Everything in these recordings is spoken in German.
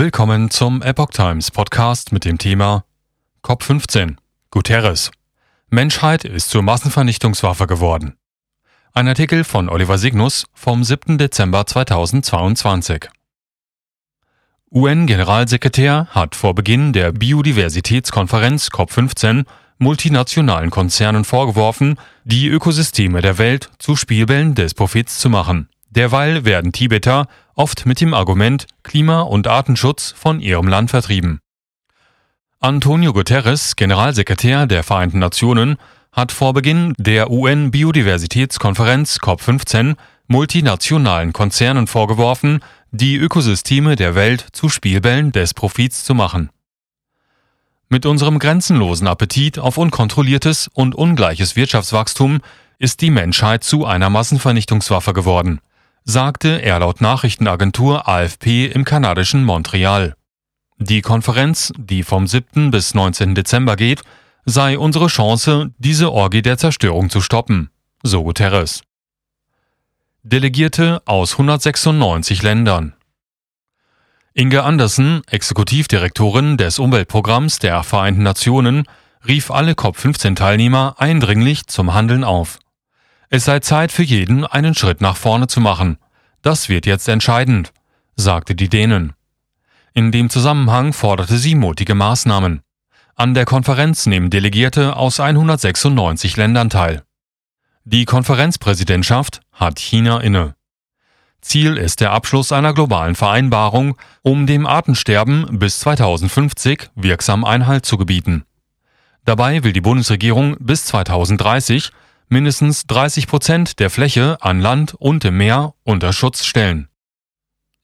Willkommen zum Epoch Times Podcast mit dem Thema COP15. Guterres. Menschheit ist zur Massenvernichtungswaffe geworden. Ein Artikel von Oliver Signus vom 7. Dezember 2022. UN-Generalsekretär hat vor Beginn der Biodiversitätskonferenz COP15 multinationalen Konzernen vorgeworfen, die Ökosysteme der Welt zu Spielbällen des Profits zu machen. Derweil werden Tibeter oft mit dem Argument Klima- und Artenschutz von ihrem Land vertrieben. Antonio Guterres, Generalsekretär der Vereinten Nationen, hat vor Beginn der UN-Biodiversitätskonferenz COP15 multinationalen Konzernen vorgeworfen, die Ökosysteme der Welt zu Spielbällen des Profits zu machen. Mit unserem grenzenlosen Appetit auf unkontrolliertes und ungleiches Wirtschaftswachstum ist die Menschheit zu einer Massenvernichtungswaffe geworden, sagte er laut Nachrichtenagentur AFP im kanadischen Montreal. Die Konferenz, die vom 7. bis 19. Dezember geht, sei unsere Chance, diese Orgie der Zerstörung zu stoppen, so Guterres. Delegierte aus 196 Ländern. Inge Andersen, Exekutivdirektorin des Umweltprogramms der Vereinten Nationen, rief alle COP15-Teilnehmer eindringlich zum Handeln auf. Es sei Zeit für jeden, einen Schritt nach vorne zu machen. Das wird jetzt entscheidend, sagte die Dänen. In dem Zusammenhang forderte sie mutige Maßnahmen. An der Konferenz nehmen Delegierte aus 196 Ländern teil. Die Konferenzpräsidentschaft hat China inne. Ziel ist der Abschluss einer globalen Vereinbarung, um dem Artensterben bis 2050 wirksam Einhalt zu gebieten. Dabei will die Bundesregierung bis 2030 mindestens 30 Prozent der Fläche an Land und im Meer unter Schutz stellen.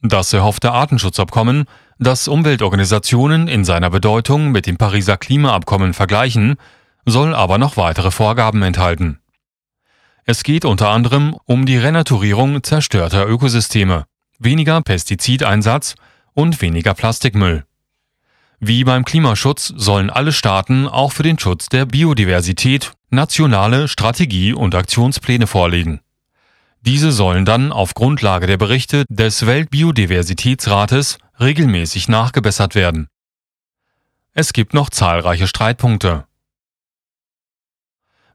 Das erhoffte Artenschutzabkommen, das Umweltorganisationen in seiner Bedeutung mit dem Pariser Klimaabkommen vergleichen, soll aber noch weitere Vorgaben enthalten. Es geht unter anderem um die Renaturierung zerstörter Ökosysteme, weniger Pestizideinsatz und weniger Plastikmüll. Wie beim Klimaschutz sollen alle Staaten auch für den Schutz der Biodiversität nationale Strategie- und Aktionspläne vorlegen. Diese sollen dann auf Grundlage der Berichte des Weltbiodiversitätsrates regelmäßig nachgebessert werden. Es gibt noch zahlreiche Streitpunkte.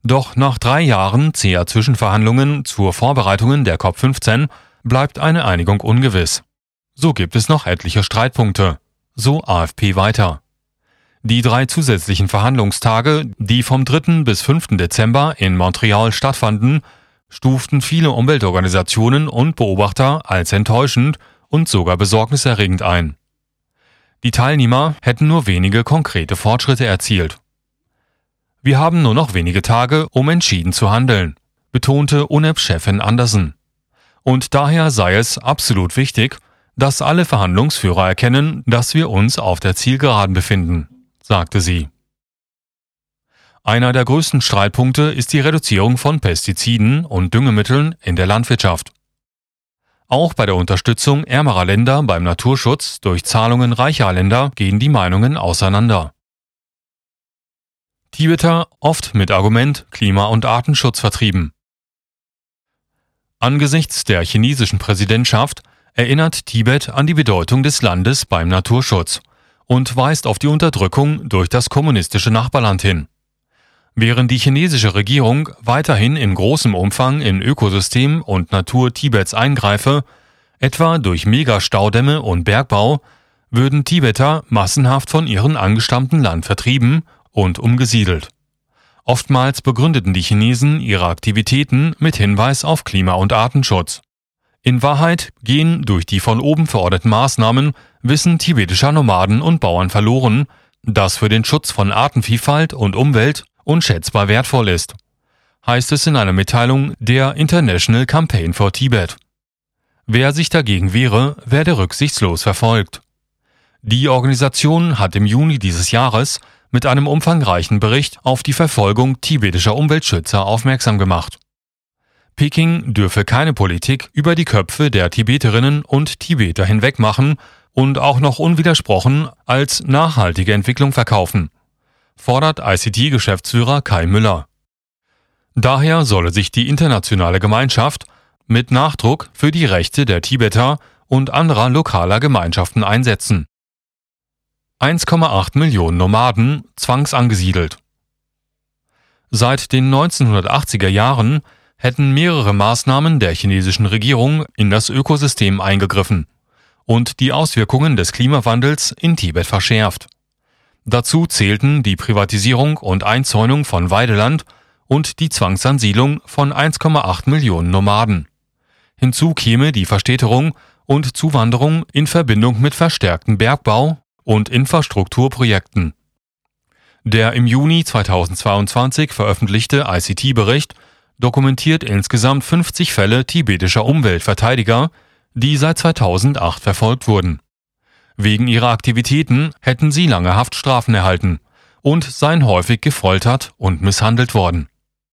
Doch nach drei Jahren zäher Zwischenverhandlungen zur Vorbereitungen der COP15 bleibt eine Einigung ungewiss. So gibt es noch etliche Streitpunkte, so AFP weiter. Die drei zusätzlichen Verhandlungstage, die vom 3. bis 5. Dezember in Montreal stattfanden, stuften viele Umweltorganisationen und Beobachter als enttäuschend und sogar besorgniserregend ein. Die Teilnehmer hätten nur wenige konkrete Fortschritte erzielt. Wir haben nur noch wenige Tage, um entschieden zu handeln, betonte UNEP-Chefin Andersen. Und daher sei es absolut wichtig, dass alle Verhandlungsführer erkennen, dass wir uns auf der Zielgeraden befinden, sagte sie. Einer der größten Streitpunkte ist die Reduzierung von Pestiziden und Düngemitteln in der Landwirtschaft. Auch bei der Unterstützung ärmerer Länder beim Naturschutz durch Zahlungen reicher Länder gehen die Meinungen auseinander. Tibeter oft mit Argument Klima- und Artenschutz vertrieben. Angesichts der chinesischen Präsidentschaft erinnert Tibet an die Bedeutung des Landes beim Naturschutz und weist auf die Unterdrückung durch das kommunistische Nachbarland hin. Während die chinesische Regierung weiterhin in großem Umfang in Ökosystem und Natur Tibets eingreife, etwa durch Megastaudämme und Bergbau, würden Tibeter massenhaft von ihrem angestammten Land vertrieben und umgesiedelt. Oftmals begründeten die Chinesen ihre Aktivitäten mit Hinweis auf Klima- und Artenschutz. In Wahrheit gehen durch die von oben verordneten Maßnahmen Wissen tibetischer Nomaden und Bauern verloren, das für den Schutz von Artenvielfalt und Umwelt unschätzbar wertvoll ist, heißt es in einer Mitteilung der International Campaign for Tibet. Wer sich dagegen wehre, werde rücksichtslos verfolgt. Die Organisation hat im Juni dieses Jahres mit einem umfangreichen Bericht auf die Verfolgung tibetischer Umweltschützer aufmerksam gemacht. Peking dürfe keine Politik über die Köpfe der Tibeterinnen und Tibeter hinweg machen und auch noch unwidersprochen als nachhaltige Entwicklung verkaufen, fordert ICT-Geschäftsführer Kai Müller. Daher solle sich die internationale Gemeinschaft mit Nachdruck für die Rechte der Tibeter und anderer lokaler Gemeinschaften einsetzen. 1,8 Millionen Nomaden zwangsangesiedelt. Seit den 1980er Jahren hätten mehrere Maßnahmen der chinesischen Regierung in das Ökosystem eingegriffen und die Auswirkungen des Klimawandels in Tibet verschärft. Dazu zählten die Privatisierung und Einzäunung von Weideland und die Zwangsansiedlung von 1,8 Millionen Nomaden. Hinzu käme die Verstädterung und Zuwanderung in Verbindung mit verstärktem Bergbau und Infrastrukturprojekten. Der im Juni 2022 veröffentlichte ICT-Bericht dokumentiert insgesamt 50 Fälle tibetischer Umweltverteidiger, die seit 2008 verfolgt wurden. Wegen ihrer Aktivitäten hätten sie lange Haftstrafen erhalten und seien häufig gefoltert und misshandelt worden